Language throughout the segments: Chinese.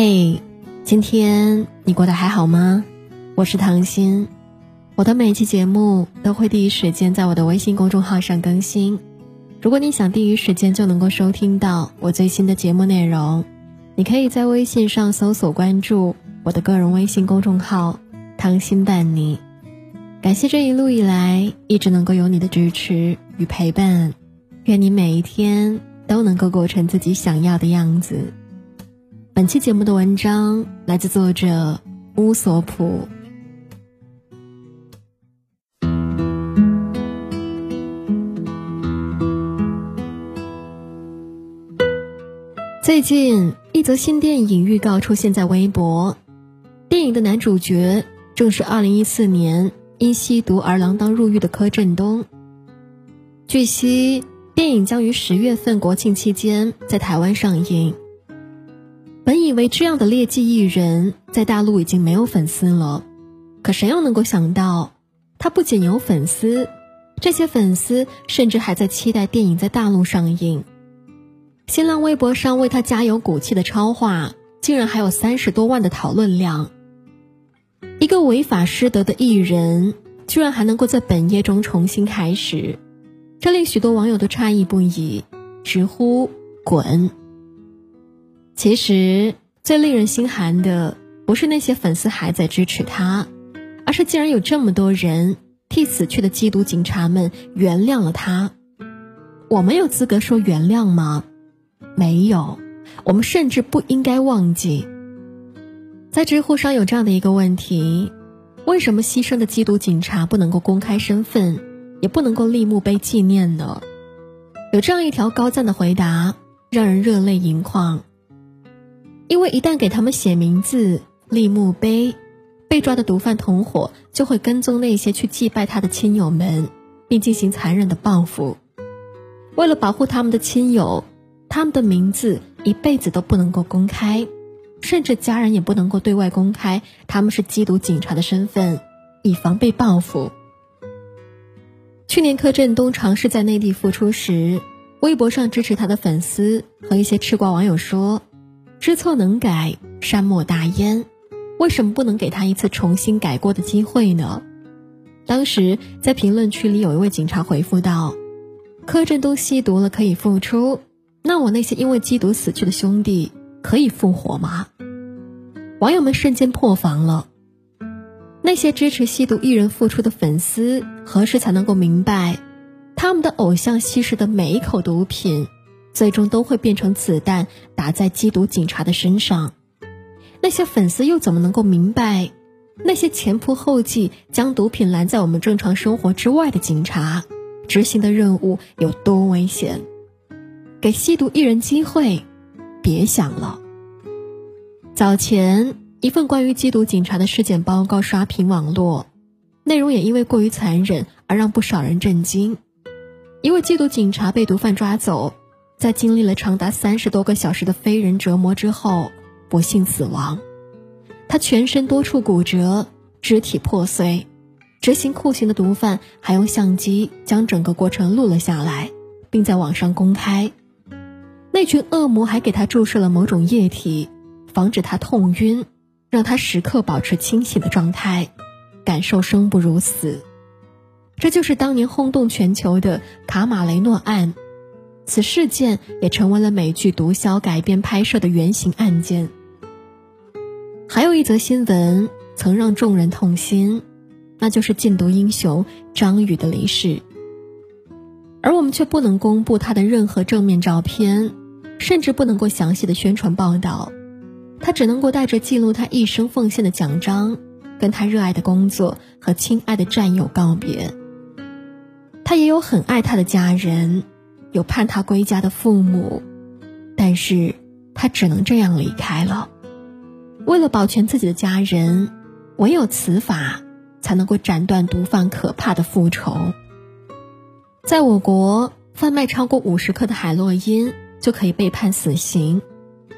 嘿，今天你过得还好吗？我是唐心，我的每期节目都会第一时间在我的微信公众号上更新。如果你想第一时间就能够收听到我最新的节目内容，你可以在微信上搜索关注我的个人微信公众号“唐心伴你”。感谢这一路以来一直能够有你的支持与陪伴，愿你每一天都能够过成自己想要的样子。本期节目的文章来自作者乌索普。最近，一则新电影预告出现在微博，电影的男主角正是2014年因吸毒而锒铛入狱的柯震东。据悉，电影将于十月份国庆期间在台湾上映。本以为这样的劣迹艺人，在大陆已经没有粉丝了，可谁又能够想到，他不仅有粉丝，这些粉丝甚至还在期待电影在大陆上映。新浪微博上为他加油鼓气的超话，竟然还有三十多万的讨论量。一个违法失德的艺人，居然还能够在本业中重新开始，这令许多网友都诧异不已，直呼“滚”。其实最令人心寒的，不是那些粉丝还在支持他，而是竟然有这么多人替死去的缉毒警察们原谅了他。我们有资格说原谅吗？没有，我们甚至不应该忘记。在知乎上有这样的一个问题：为什么牺牲的缉毒警察不能够公开身份，也不能够立墓碑纪念呢？有这样一条高赞的回答，让人热泪盈眶。因为一旦给他们写名字、立墓碑，被抓的毒贩同伙就会跟踪那些去祭拜他的亲友们，并进行残忍的报复。为了保护他们的亲友，他们的名字一辈子都不能够公开，甚至家人也不能够对外公开他们是缉毒警察的身份，以防被报复。去年柯震东尝试在内地复出时，微博上支持他的粉丝和一些吃瓜网友说。知错能改，善莫大焉。为什么不能给他一次重新改过的机会呢？当时在评论区里有一位警察回复道：“柯震东吸毒了可以复出，那我那些因为吸毒死去的兄弟可以复活吗？”网友们瞬间破防了。那些支持吸毒艺人复出的粉丝，何时才能够明白，他们的偶像吸食的每一口毒品？最终都会变成子弹打在缉毒警察的身上，那些粉丝又怎么能够明白，那些前仆后继将毒品拦在我们正常生活之外的警察，执行的任务有多危险？给吸毒艺人机会，别想了。早前一份关于缉毒警察的尸检报告刷屏网络，内容也因为过于残忍而让不少人震惊。一位缉毒警察被毒贩抓走。在经历了长达三十多个小时的非人折磨之后，不幸死亡。他全身多处骨折，肢体破碎。执行酷刑的毒贩还用相机将整个过程录了下来，并在网上公开。那群恶魔还给他注射了某种液体，防止他痛晕，让他时刻保持清醒的状态，感受生不如死。这就是当年轰动全球的卡马雷诺案。此事件也成为了美剧《毒枭》改编拍摄的原型案件。还有一则新闻曾让众人痛心，那就是禁毒英雄张宇的离世。而我们却不能公布他的任何正面照片，甚至不能够详细的宣传报道，他只能够带着记录他一生奉献的奖章，跟他热爱的工作和亲爱的战友告别。他也有很爱他的家人。有盼他归家的父母，但是他只能这样离开了。为了保全自己的家人，唯有此法才能够斩断毒贩可怕的复仇。在我国，贩卖超过五十克的海洛因就可以被判死刑，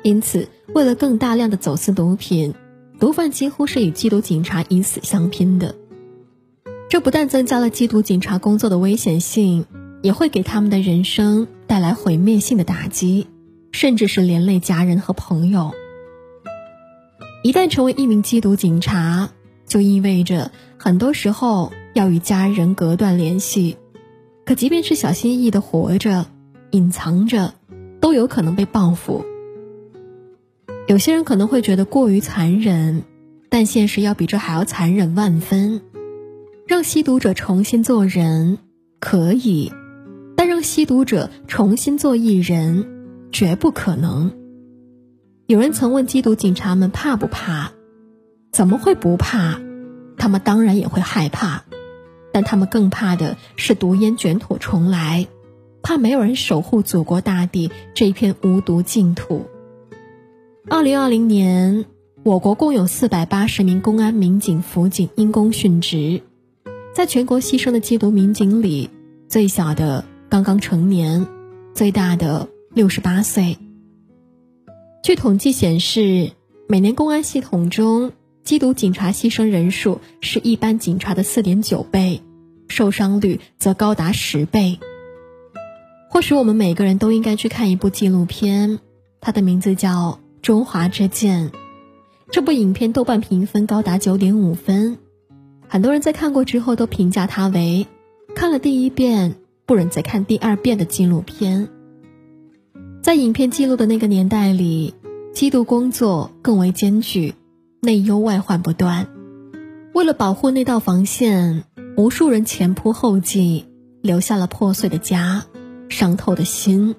因此为了更大量的走私毒品，毒贩几乎是与缉毒警察以死相拼的。这不但增加了缉毒警察工作的危险性。也会给他们的人生带来毁灭性的打击，甚至是连累家人和朋友。一旦成为一名缉毒警察，就意味着很多时候要与家人隔断联系。可即便是小心翼翼的活着，隐藏着，都有可能被报复。有些人可能会觉得过于残忍，但现实要比这还要残忍万分。让吸毒者重新做人可以，但让吸毒者重新做艺人绝不可能。有人曾问缉毒警察们怕不怕？怎么会不怕？他们当然也会害怕，但他们更怕的是毒烟卷土重来，怕没有人守护祖国大地这片无毒净土。二零二零年，我国共有四百八十名公安民警、辅警因公殉职，在全国牺牲的缉毒民警里，最小的刚刚成年，最大的六十八岁。据统计显示，每年公安系统中缉毒警察牺牲人数是一般警察的四点九倍，受伤率则高达十倍。或许我们每个人都应该去看一部纪录片，它的名字叫《中华之剑》。这部影片豆瓣评分高达九点五分，很多人在看过之后都评价它为看了第一遍不忍再看第二遍的纪录片。在影片记录的那个年代里，缉毒工作更为艰巨，内忧外患不断。为了保护那道防线，无数人前仆后继，留下了破碎的家、伤透的心。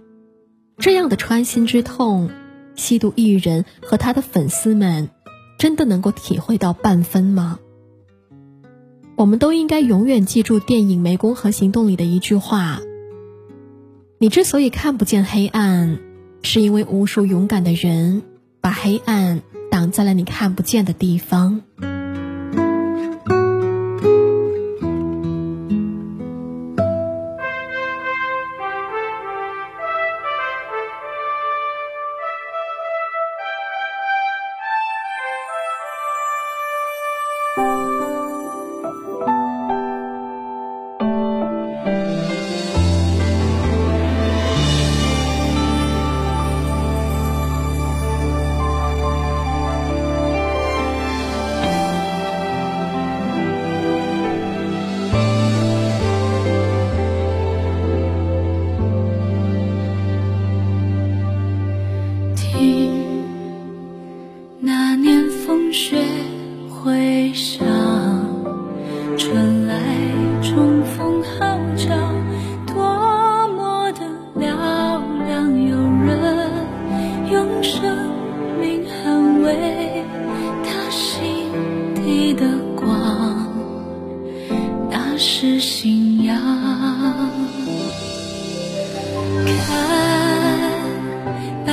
这样的穿心之痛，吸毒艺人和他的粉丝们，真的能够体会到半分吗？我们都应该永远记住电影《湄公河行动》里的一句话。你之所以看不见黑暗，是因为无数勇敢的人把黑暗挡在了你看不见的地方。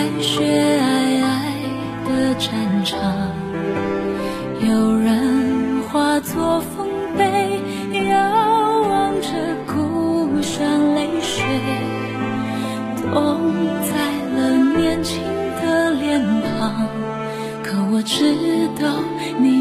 白雪皑皑的战场，有人化作丰碑，遥望着故乡泪水，冻在了年轻的脸庞。可我知道你。